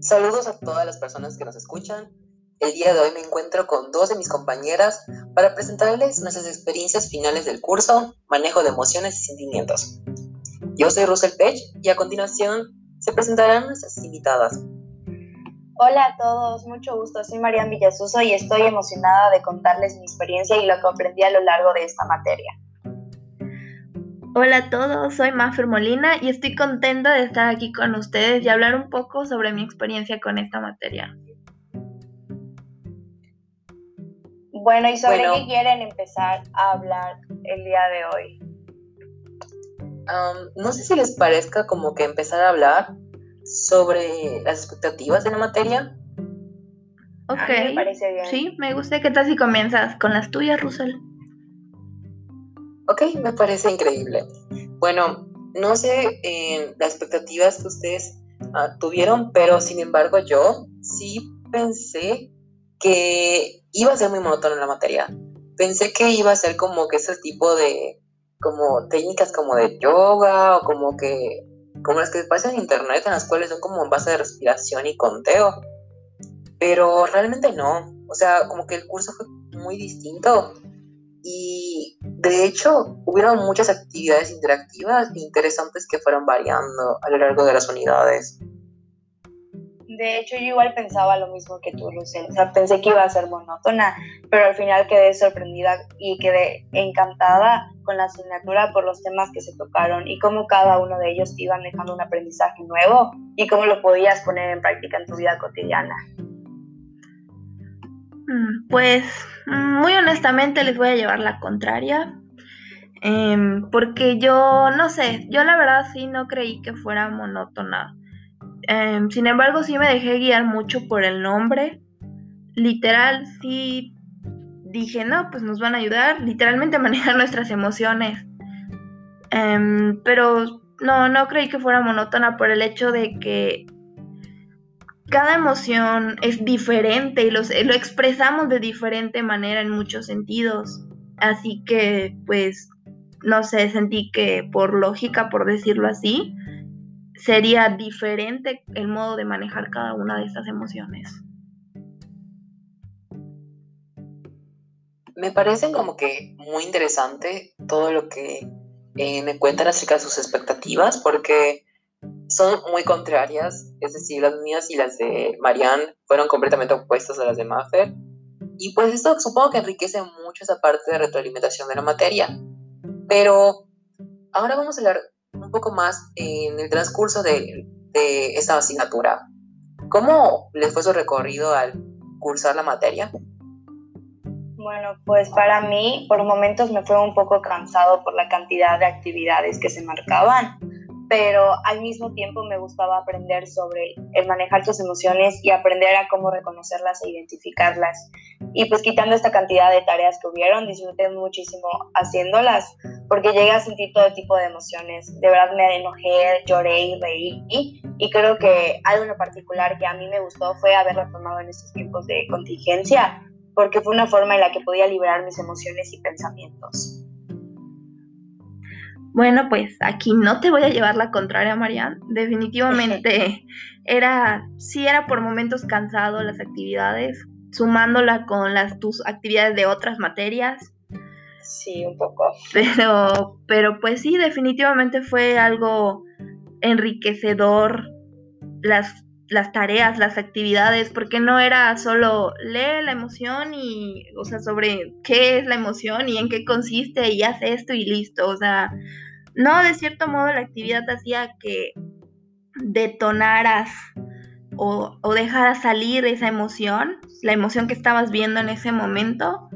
Saludos a todas las personas que nos escuchan. El día de hoy me encuentro con dos de mis compañeras para presentarles nuestras experiencias finales del curso Manejo de Emociones y Sentimientos. Yo soy Russell Pech y a continuación se presentarán nuestras invitadas. Hola a todos, mucho gusto. Soy Marian Villasuso y estoy emocionada de contarles mi experiencia y lo que aprendí a lo largo de esta materia. Hola a todos, soy Mafer Molina y estoy contenta de estar aquí con ustedes y hablar un poco sobre mi experiencia con esta materia. Bueno, ¿y sobre qué quieren empezar a hablar el día de hoy? no sé si les parezca como que empezar a hablar sobre las expectativas de la materia. Ok, me parece bien. Sí, me gusta. ¿Qué tal si comienzas con las tuyas, Russell? Ok, me parece increíble. Bueno, no sé eh, las expectativas que ustedes ah, tuvieron, pero sin embargo yo sí pensé que iba a ser muy monótono la materia. Pensé que iba a ser como que ese tipo de como técnicas como de yoga o como que como las que pasan en internet en las cuales son como en base de respiración y conteo. Pero realmente no. O sea, como que el curso fue muy distinto y de hecho hubieron muchas actividades interactivas e interesantes que fueron variando a lo largo de las unidades. De hecho, yo igual pensaba lo mismo que tú, Lucía. O sea, pensé que iba a ser monótona, pero al final quedé sorprendida y quedé encantada con la asignatura por los temas que se tocaron y cómo cada uno de ellos te iban dejando un aprendizaje nuevo y cómo lo podías poner en práctica en tu vida cotidiana. Mm, pues muy honestamente les voy a llevar la contraria. Em, porque yo, no sé, yo la verdad sí no creí que fuera monótona. Em, sin embargo, sí me dejé guiar mucho por el nombre. Literal, sí dije, no, pues nos van a ayudar literalmente a manejar nuestras emociones. Em, pero no, no creí que fuera monótona por el hecho de que cada emoción es diferente y los, lo expresamos de diferente manera en muchos sentidos. Así que, pues, no sé, sentí que por lógica, por decirlo así, sería diferente el modo de manejar cada una de estas emociones. Me parecen como que muy interesante todo lo que eh, me cuentan acerca de sus expectativas, porque son muy contrarias, es decir, las mías y las de Marianne fueron completamente opuestas a las de Maffer. Y pues esto supongo que enriquece mucho esa parte de retroalimentación de la materia. Pero ahora vamos a hablar un poco más en el transcurso de, de esta asignatura. ¿Cómo les fue su recorrido al cursar la materia? Bueno, pues para mí por momentos me fue un poco cansado por la cantidad de actividades que se marcaban pero al mismo tiempo me gustaba aprender sobre el manejar tus emociones y aprender a cómo reconocerlas e identificarlas. Y pues quitando esta cantidad de tareas que hubieron, disfruté muchísimo haciéndolas, porque llegué a sentir todo tipo de emociones. De verdad me enojé, lloré y reí. Y creo que algo en particular que a mí me gustó fue haberlo tomado en estos tiempos de contingencia, porque fue una forma en la que podía liberar mis emociones y pensamientos. Bueno, pues aquí no te voy a llevar la contraria, Marian. Definitivamente era, sí era por momentos cansado las actividades, sumándola con las tus actividades de otras materias. Sí, un poco. Pero, pero pues sí, definitivamente fue algo enriquecedor las las tareas, las actividades, porque no era solo lee la emoción y, o sea, sobre qué es la emoción y en qué consiste y haz esto y listo, o sea, no, de cierto modo la actividad hacía que detonaras o, dejaras salir esa emoción, la emoción que estabas viendo en ese momento,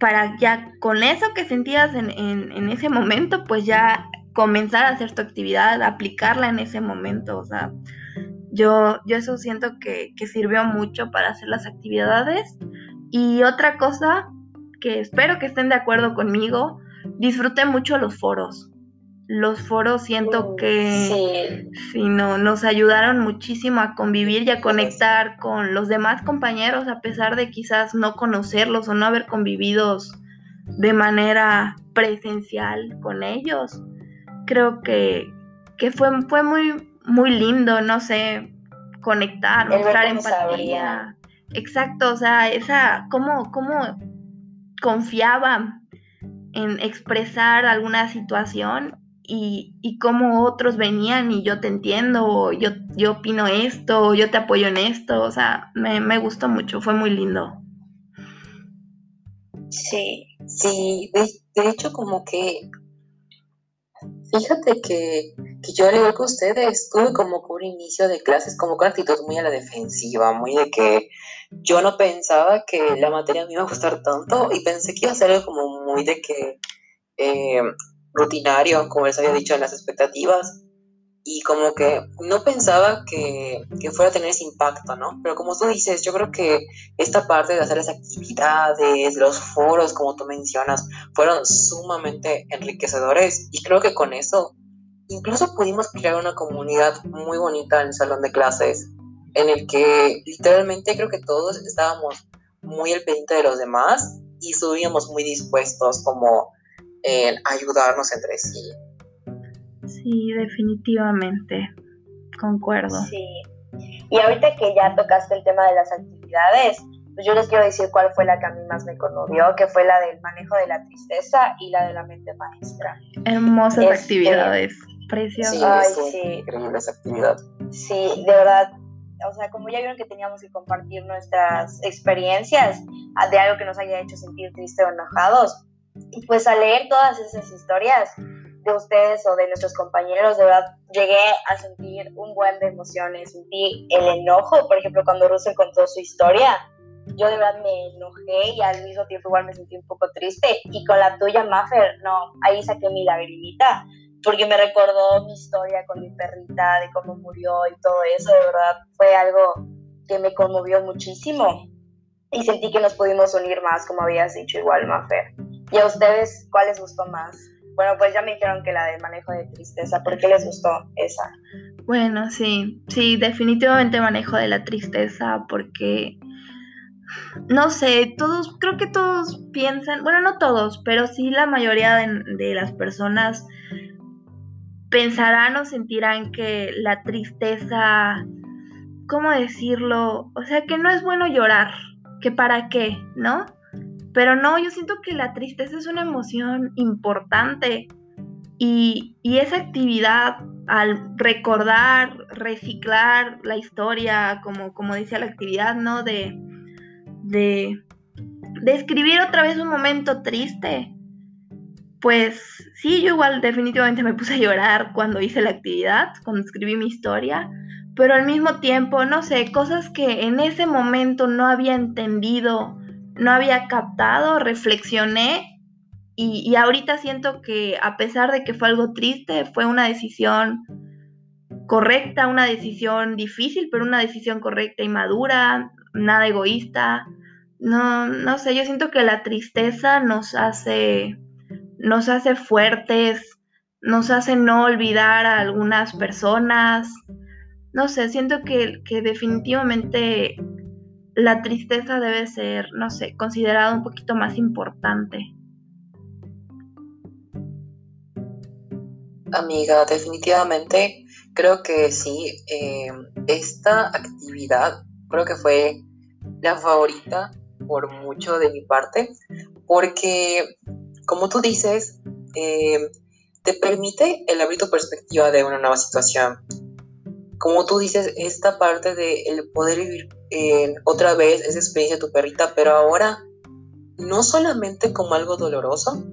para ya con eso que sentías en, en ese momento, pues ya comenzar a hacer tu actividad, aplicarla en ese momento, o sea, yo, yo eso siento que, sirvió mucho para hacer las actividades. Y otra cosa que espero que estén de acuerdo conmigo, disfruté mucho los foros. Los foros siento mm, que sí. no, nos ayudaron muchísimo a convivir y a conectar con los demás compañeros, a pesar de quizás no conocerlos o no haber convivido de manera presencial con ellos. Creo que, que fue, fue muy, muy lindo, no sé, conectar, mostrar empatía. Exacto, o sea, esa, cómo, cómo confiaba en expresar alguna situación y, y cómo otros venían y yo te entiendo, o yo, yo opino esto, o yo te apoyo en esto, o sea, me, me gustó mucho, fue muy lindo. Sí, sí, de, hecho como que, fíjate que, que, yo al igual que ustedes, tuve como un inicio de clases como con actitud muy a la defensiva, muy de que yo no pensaba que la materia me iba a gustar tanto y pensé que iba a ser algo como muy de que eh, rutinario, como les había dicho en las expectativas, y como que no pensaba que, que, fuera a tener ese impacto, ¿no? Pero como tú dices, yo creo que esta parte de hacer las actividades, los foros, como tú mencionas, fueron sumamente enriquecedores y creo que con eso incluso pudimos crear una comunidad muy bonita en el salón de clases, en el que literalmente creo que todos estábamos muy al pendiente de los demás y subíamos muy dispuestos como en ayudarnos entre sí. Sí, definitivamente, concuerdo. Sí. Y ahorita que ya tocaste el tema de las actividades, pues yo les quiero decir cuál fue la que a mí más me conmovió, que fue la del manejo de la tristeza y la de la mente maestra. Hermosas este, actividades, preciosas. Sí, sí. Increíble esa actividad. Sí, de verdad. O sea, como ya vieron que teníamos que compartir nuestras experiencias de algo que nos haya hecho sentir tristes o enojados, pues al leer todas esas historias, de ustedes o de nuestros compañeros, de verdad llegué a sentir un buen de emociones, sentí el enojo, por ejemplo, cuando Russell contó su historia, yo de verdad me enojé y al mismo tiempo igual me sentí un poco triste, y con la tuya, Maffer, no, ahí saqué mi lagrimita, porque me recordó mi historia con mi perrita, de cómo murió y todo eso, de verdad fue algo que me conmovió muchísimo, y sentí que nos pudimos unir más, como habías dicho igual, Maffer. ¿Y a ustedes cuál les gustó más? Bueno, pues ya me dijeron que la de manejo de tristeza. ¿Por qué les gustó esa? Bueno, sí, sí, definitivamente manejo de la tristeza porque, no sé, todos, creo que todos piensan, bueno, no todos, pero sí la mayoría de, de las personas pensarán o sentirán que la tristeza, ¿cómo decirlo? O sea, que no es bueno llorar, que para qué, ¿no? Pero no, yo siento que la tristeza es una emoción importante y, esa actividad al recordar, reciclar la historia, como, como dice la actividad, ¿no? De, de, de escribir otra vez un momento triste. Pues sí, yo igual definitivamente me puse a llorar cuando hice la actividad, cuando escribí mi historia, pero al mismo tiempo, no sé, cosas que en ese momento no había entendido no había captado, reflexioné y, ahorita siento que a pesar de que fue algo triste, fue una decisión correcta, una decisión difícil, pero una decisión correcta y madura, nada egoísta. No, no sé, yo siento que la tristeza nos hace, nos hace fuertes, nos hace no olvidar a algunas personas. No sé, siento que, que definitivamente la tristeza debe ser, no sé, considerada un poquito más importante. Amiga, definitivamente creo que sí. Eh, esta actividad creo que fue la favorita por mucho de mi parte, porque como tú dices, eh, te permite el abrir tu perspectiva de una nueva situación. Como tú dices, esta parte de el poder vivir otra vez esa experiencia de tu perrita, pero ahora no solamente como algo doloroso,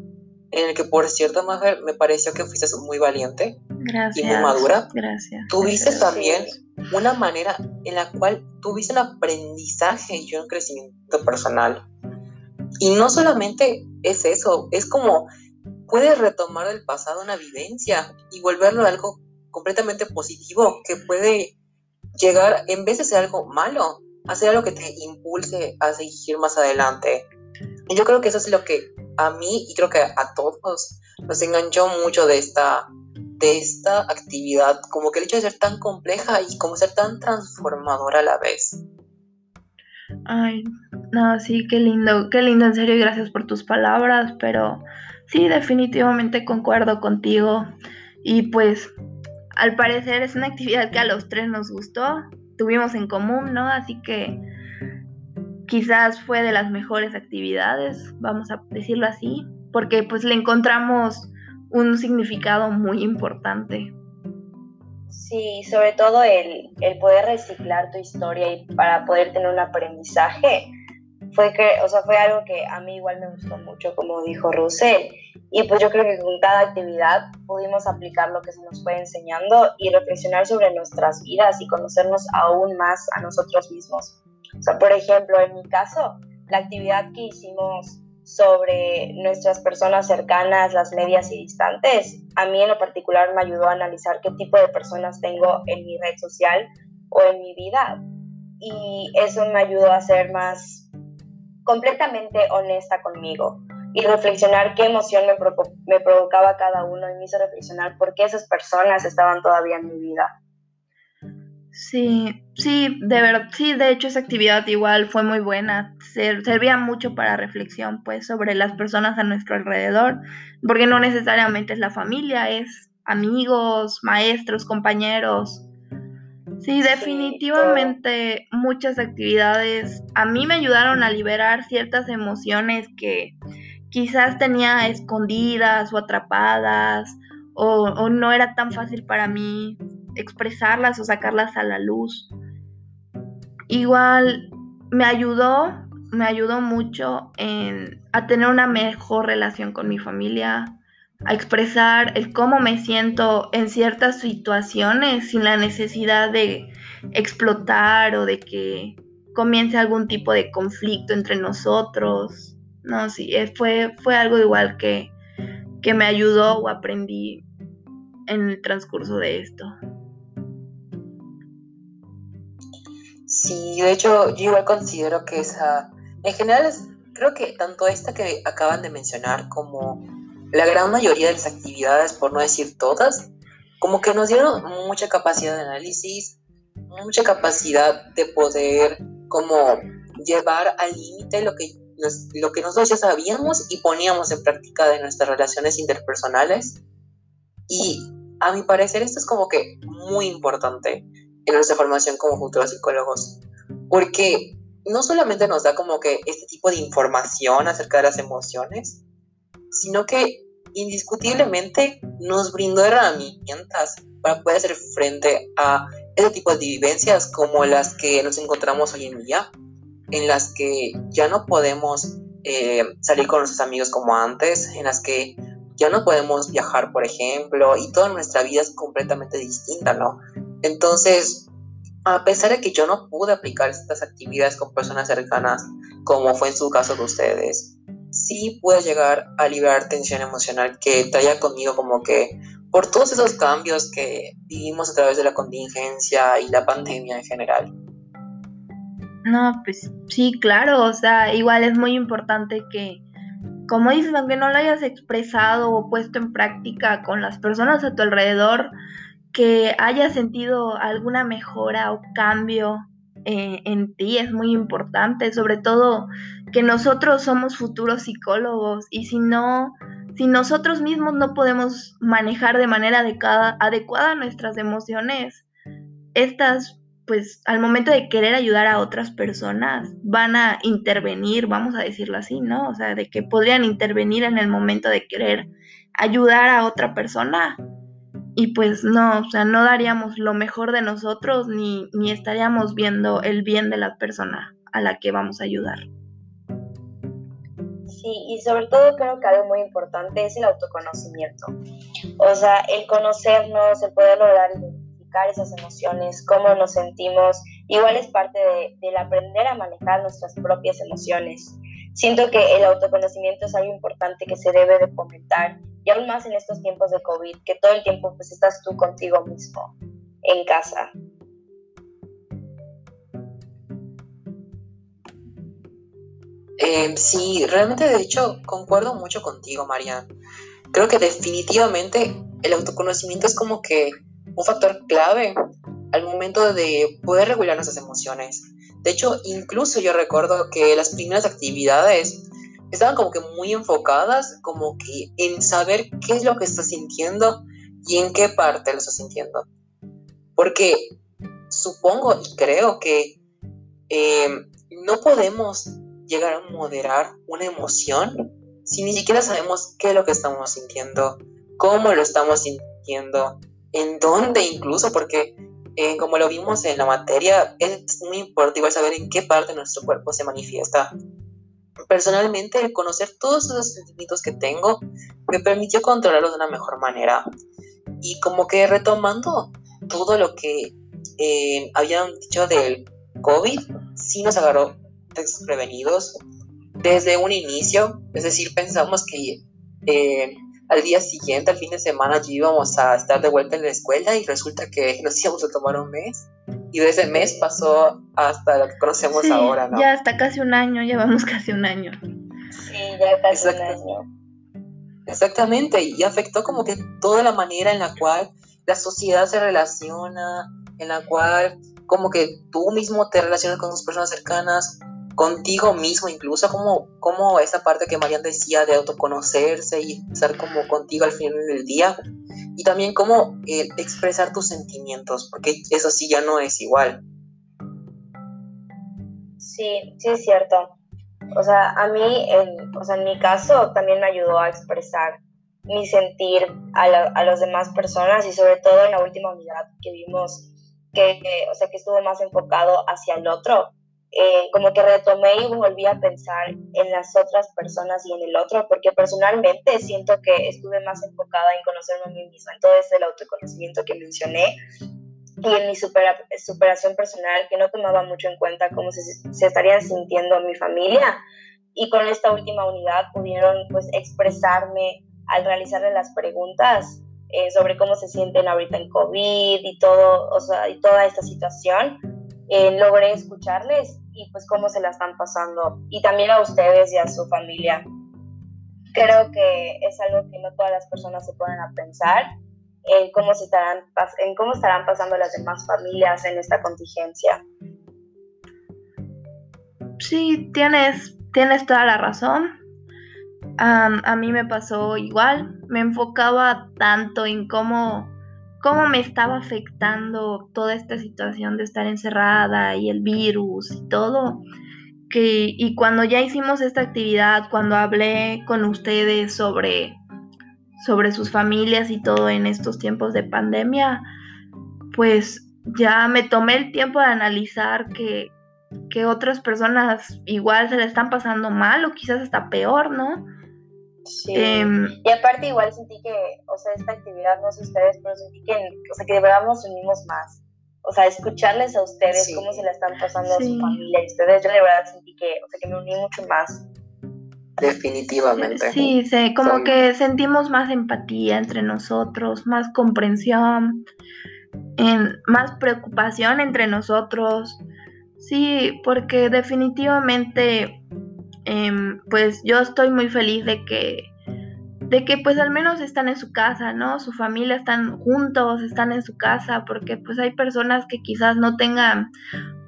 en el que por cierto, Mafer, me pareció que fuiste muy valiente y muy madura. Gracias. Tuviste también una manera en la cual tuviste un aprendizaje y un crecimiento personal. Y no solamente es eso, es como puedes retomar del pasado una vivencia y volverlo algo completamente positivo que puede llegar, en vez de ser algo malo, hacer algo que te impulse a seguir más adelante. Y yo creo que eso es lo que a mí y creo que a todos nos enganchó mucho de esta, de esta actividad, como que el hecho de ser tan compleja y como ser tan transformadora a la vez. Ay, no, sí, qué lindo, qué lindo, en serio, y gracias por tus palabras, pero sí, definitivamente concuerdo contigo. Y pues al parecer es una actividad que a los tres nos gustó. tuvimos en común, ¿no? Así que quizás fue de las mejores actividades, vamos a decirlo así, porque pues le encontramos un significado muy importante. Sí, sobre todo el, el, poder reciclar tu historia y para poder tener un aprendizaje fue que, o sea, fue algo que a mí igual me gustó mucho, como dijo Russell. Y pues yo creo que con cada actividad pudimos aplicar lo que se nos fue enseñando y reflexionar sobre nuestras vidas y conocernos aún más a nosotros mismos. Por ejemplo, en mi caso, la actividad que hicimos sobre nuestras personas cercanas, las medias y distantes, a mí en lo particular me ayudó a analizar qué tipo de personas tengo en mi red social o en mi vida. Y eso me ayudó a ser más completamente honesta conmigo y reflexionar qué emoción me, me provocaba cada uno y me hizo reflexionar por qué esas personas estaban todavía en mi vida. Sí, sí, de verdad, sí, de hecho esa actividad igual fue muy buena, servía mucho para reflexión, pues, sobre las personas a nuestro alrededor, porque no necesariamente es la familia, es amigos, maestros, compañeros. Sí, definitivamente muchas actividades a mí me ayudaron a liberar ciertas emociones que quizás tenía escondidas o atrapadas o, no era tan fácil para mí expresarlas o sacarlas a la luz. Igual me ayudó, me ayudó mucho en, a tener una mejor relación con mi familia, a expresar el cómo me siento en ciertas situaciones sin la necesidad de explotar o de que comience algún tipo de conflicto entre nosotros. No, sí, eh, fue, fue algo igual que, que me ayudó o aprendí en el transcurso de esto. Sí, de hecho, yo igual considero que esa, en general, creo que tanto esta que acaban de mencionar como la gran mayoría de las actividades, por no decir todas, como que nos dieron mucha capacidad de análisis, mucha capacidad de poder como llevar al límite lo que, lo que nosotros ya sabíamos y poníamos en práctica de nuestras relaciones interpersonales. Y a mi parecer esto es como que muy importante en nuestra formación como futuros psicólogos, porque no solamente nos da como que este tipo de información acerca de las emociones, sino que indiscutiblemente nos brindó herramientas para poder hacer frente a ese tipo de vivencias como las que nos encontramos hoy en día, en las que ya no podemos eh, salir con nuestros amigos como antes, en las que ya no podemos viajar, por ejemplo, y toda nuestra vida es completamente distinta, ¿no? Entonces, a pesar de que yo no pude aplicar estas actividades con personas cercanas, como fue en su caso de ustedes, sí pude llegar a liberar tensión emocional que traía conmigo como que por todos esos cambios que vivimos a través de la contingencia y la pandemia en general. No, pues sí, claro, o sea, igual es muy importante que, como dices, aunque no lo hayas expresado o puesto en práctica con las personas a tu alrededor, que hayas sentido alguna mejora o cambio eh, en ti es muy importante, sobre todo que nosotros somos futuros psicólogos y si no, si nosotros mismos no podemos manejar de manera adecuada, adecuada nuestras emociones, estas pues al momento de querer ayudar a otras personas van a intervenir, vamos a decirlo así, ¿no? O sea, de que podrían intervenir en el momento de querer ayudar a otra persona y pues no, o sea, no daríamos lo mejor de nosotros ni, ni estaríamos viendo el bien de la persona a la que vamos a ayudar. Sí, y sobre todo creo que algo muy importante es el autoconocimiento. O sea, el conocernos, el poder lograr esas emociones, cómo nos sentimos, igual es parte de, del aprender a manejar nuestras propias emociones. Siento que el autoconocimiento es algo importante que se debe de fomentar y aún más en estos tiempos de COVID, que todo el tiempo pues estás tú contigo mismo en casa. Eh, sí, realmente de hecho concuerdo mucho contigo, Marian. Creo que definitivamente el autoconocimiento es como que un factor clave al momento de poder regular nuestras emociones. De hecho, incluso yo recuerdo que las primeras actividades estaban como que muy enfocadas como que en saber qué es lo que estás sintiendo y en qué parte lo estás sintiendo. Porque supongo y creo que eh, no podemos llegar a moderar una emoción si ni siquiera sabemos qué es lo que estamos sintiendo, cómo lo estamos sintiendo, en dónde incluso, porque eh, como lo vimos en la materia, es muy importante saber en qué parte de nuestro cuerpo se manifiesta. Personalmente, conocer todos esos sentimientos que tengo me permitió controlarlos de una mejor manera. Y como que retomando todo lo que eh, habían dicho del COVID, sí nos agarró desprevenidos desde un inicio. Es decir, pensamos que eh, al día siguiente, al fin de semana, ya íbamos a estar de vuelta en la escuela y resulta que nos íbamos a tomar un mes. Y de ese mes pasó hasta lo que conocemos ahora, ¿no? Ya hasta casi un año, llevamos casi un año. Sí, ya casi un año. Exactamente, y afectó como que toda la manera en la cual la sociedad se relaciona, en la cual como que tú mismo te relacionas con tus personas cercanas, contigo mismo, incluso como, como esa parte que Marian decía de autoconocerse y estar como contigo al final del día, y también como eh, expresar tus sentimientos, porque eso sí ya no es igual. Sí, sí es cierto. O sea, a mí, en, o sea, en mi caso, también me ayudó a expresar mi sentir a, a las demás personas y sobre todo en la última unidad que vimos que, o sea, que estuvo más enfocado hacia el otro, eh, como que retomé y volví a pensar en las otras personas y en el otro, porque personalmente siento que estuve más enfocada en conocerme a mí misma, en todo ese autoconocimiento que mencioné y en mi superación personal, que no tomaba mucho en cuenta cómo se, se estarían sintiendo mi familia. Y con esta última unidad pudieron pues expresarme al realizarle las preguntas eh, sobre cómo se sienten ahorita en COVID y todo, o sea, y toda esta situación. Eh, logré escucharles y pues cómo se la están pasando y también a ustedes y a su familia. Creo que es algo que no todas las personas se ponen a pensar en cómo, estarán, en cómo estarán pasando las demás familias en esta contingencia. Sí, tienes, tienes toda la razón. a mí me pasó igual, me enfocaba tanto en cómo cómo me estaba afectando toda esta situación de estar encerrada y el virus y todo. Que, y cuando ya hicimos esta actividad, cuando hablé con ustedes sobre, sobre sus familias y todo en estos tiempos de pandemia, pues ya me tomé el tiempo de analizar que, que otras personas igual se le están pasando mal o quizás hasta peor, ¿no? Sí. Em, y aparte igual sentí que, o sea, esta actividad, no sé ustedes, pero sentí que, o sea, que de verdad nos unimos más. O sea, escucharles a ustedes cómo se la están pasando a su familia y ustedes, yo de verdad sentí que, o sea, que me uní mucho más. Definitivamente. Sí, sí como que sentimos más empatía entre nosotros, más comprensión, en, más preocupación entre nosotros. Sí, porque definitivamente Em, pues yo estoy muy feliz de que de que pues al menos están en su casa, ¿no? Su familia están juntos, están en su casa, porque pues hay personas que quizás no tengan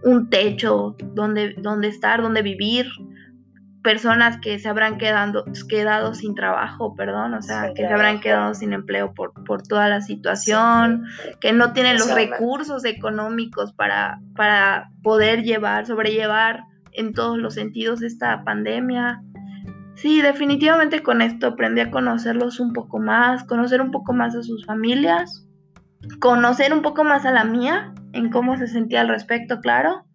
un techo donde, donde estar, donde vivir, personas que se habrán quedado, quedado sin trabajo, perdón, o sea, que se habrán quedado sin empleo por, por toda la situación, que no tienen los recursos económicos para, para poder llevar, sobrellevar en todos los sentidos esta pandemia. Sí, definitivamente con esto aprendí a conocerlos un poco más, conocer un poco más a sus familias, conocer un poco más a la mía, en cómo se sentía al respecto, claro,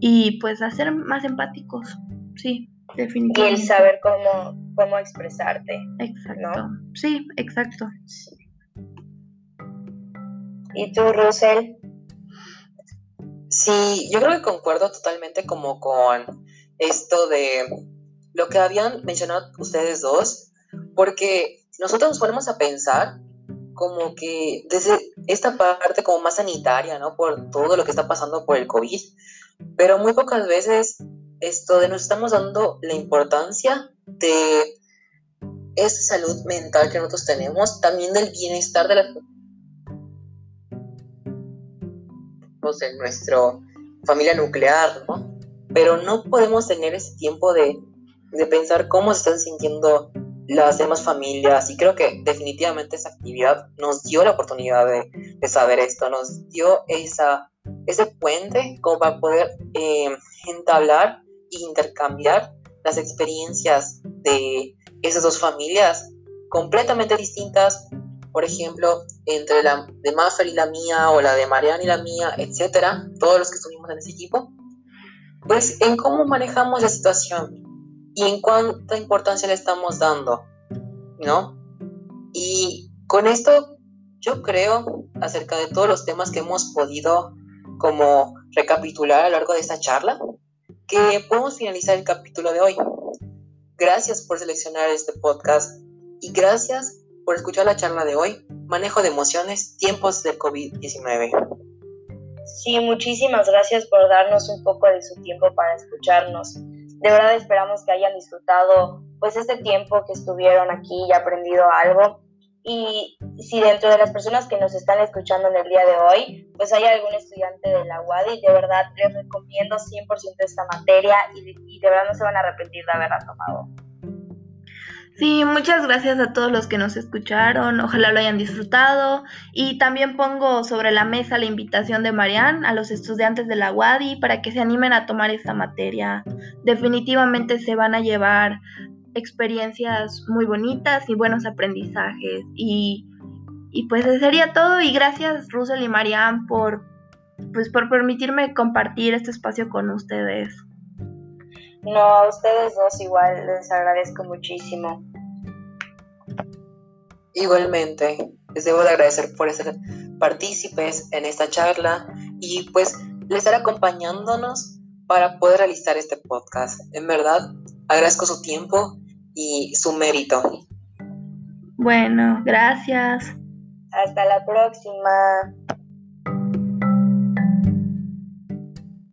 y pues hacer más empáticos, sí, definitivamente. Y el saber cómo, cómo expresarte. Exacto, sí, exacto. ¿Y tú, Russell? Sí, yo creo que concuerdo totalmente como con esto de lo que habían mencionado ustedes dos, porque nosotros nos ponemos a pensar como que desde esta parte como más sanitaria, ¿no? Por todo lo que está pasando por el COVID, pero muy pocas veces esto de nos estamos dando la importancia de esa salud mental que nosotros tenemos, también del bienestar de las en nuestra familia nuclear, ¿no? Pero no podemos tener ese tiempo de, pensar cómo se están sintiendo las demás familias y creo que definitivamente esa actividad nos dio la oportunidad de, saber esto, nos dio esa, ese puente como para poder eh, entablar e intercambiar las experiencias de esas dos familias completamente distintas, por ejemplo, entre la de Maffer y la mía, o la de Mariana y la mía, etcétera, todos los que estuvimos en ese equipo, pues en cómo manejamos la situación y en cuánta importancia le estamos dando, ¿no? Y con esto yo creo, acerca de todos los temas que hemos podido como recapitular a lo largo de esta charla, que podemos finalizar el capítulo de hoy. Gracias por seleccionar este podcast y gracias por escuchar la charla de hoy, Manejo de Emociones, Tiempos del COVID-19. Sí, muchísimas gracias por darnos un poco de su tiempo para escucharnos. De verdad esperamos que hayan disfrutado pues este tiempo que estuvieron aquí y aprendido algo y si dentro de las personas que nos están escuchando en el día de hoy, pues hay algún estudiante de la UADI, de verdad les recomiendo 100% esta materia y, y de verdad no se van a arrepentir de haberla tomado. Sí, muchas gracias a todos los que nos escucharon, ojalá lo hayan disfrutado y también pongo sobre la mesa la invitación de Marian a los estudiantes de la UADI para que se animen a tomar esta materia. Definitivamente se van a llevar experiencias muy bonitas y buenos aprendizajes. Y, pues eso sería todo y gracias Russell y Marianne por, pues, por permitirme compartir este espacio con ustedes. No, a ustedes dos igual les agradezco muchísimo. Igualmente, les debo de agradecer por ser partícipes en esta charla y pues les estar acompañándonos para poder realizar este podcast. En verdad, agradezco su tiempo y su mérito. Bueno, gracias. Hasta la próxima.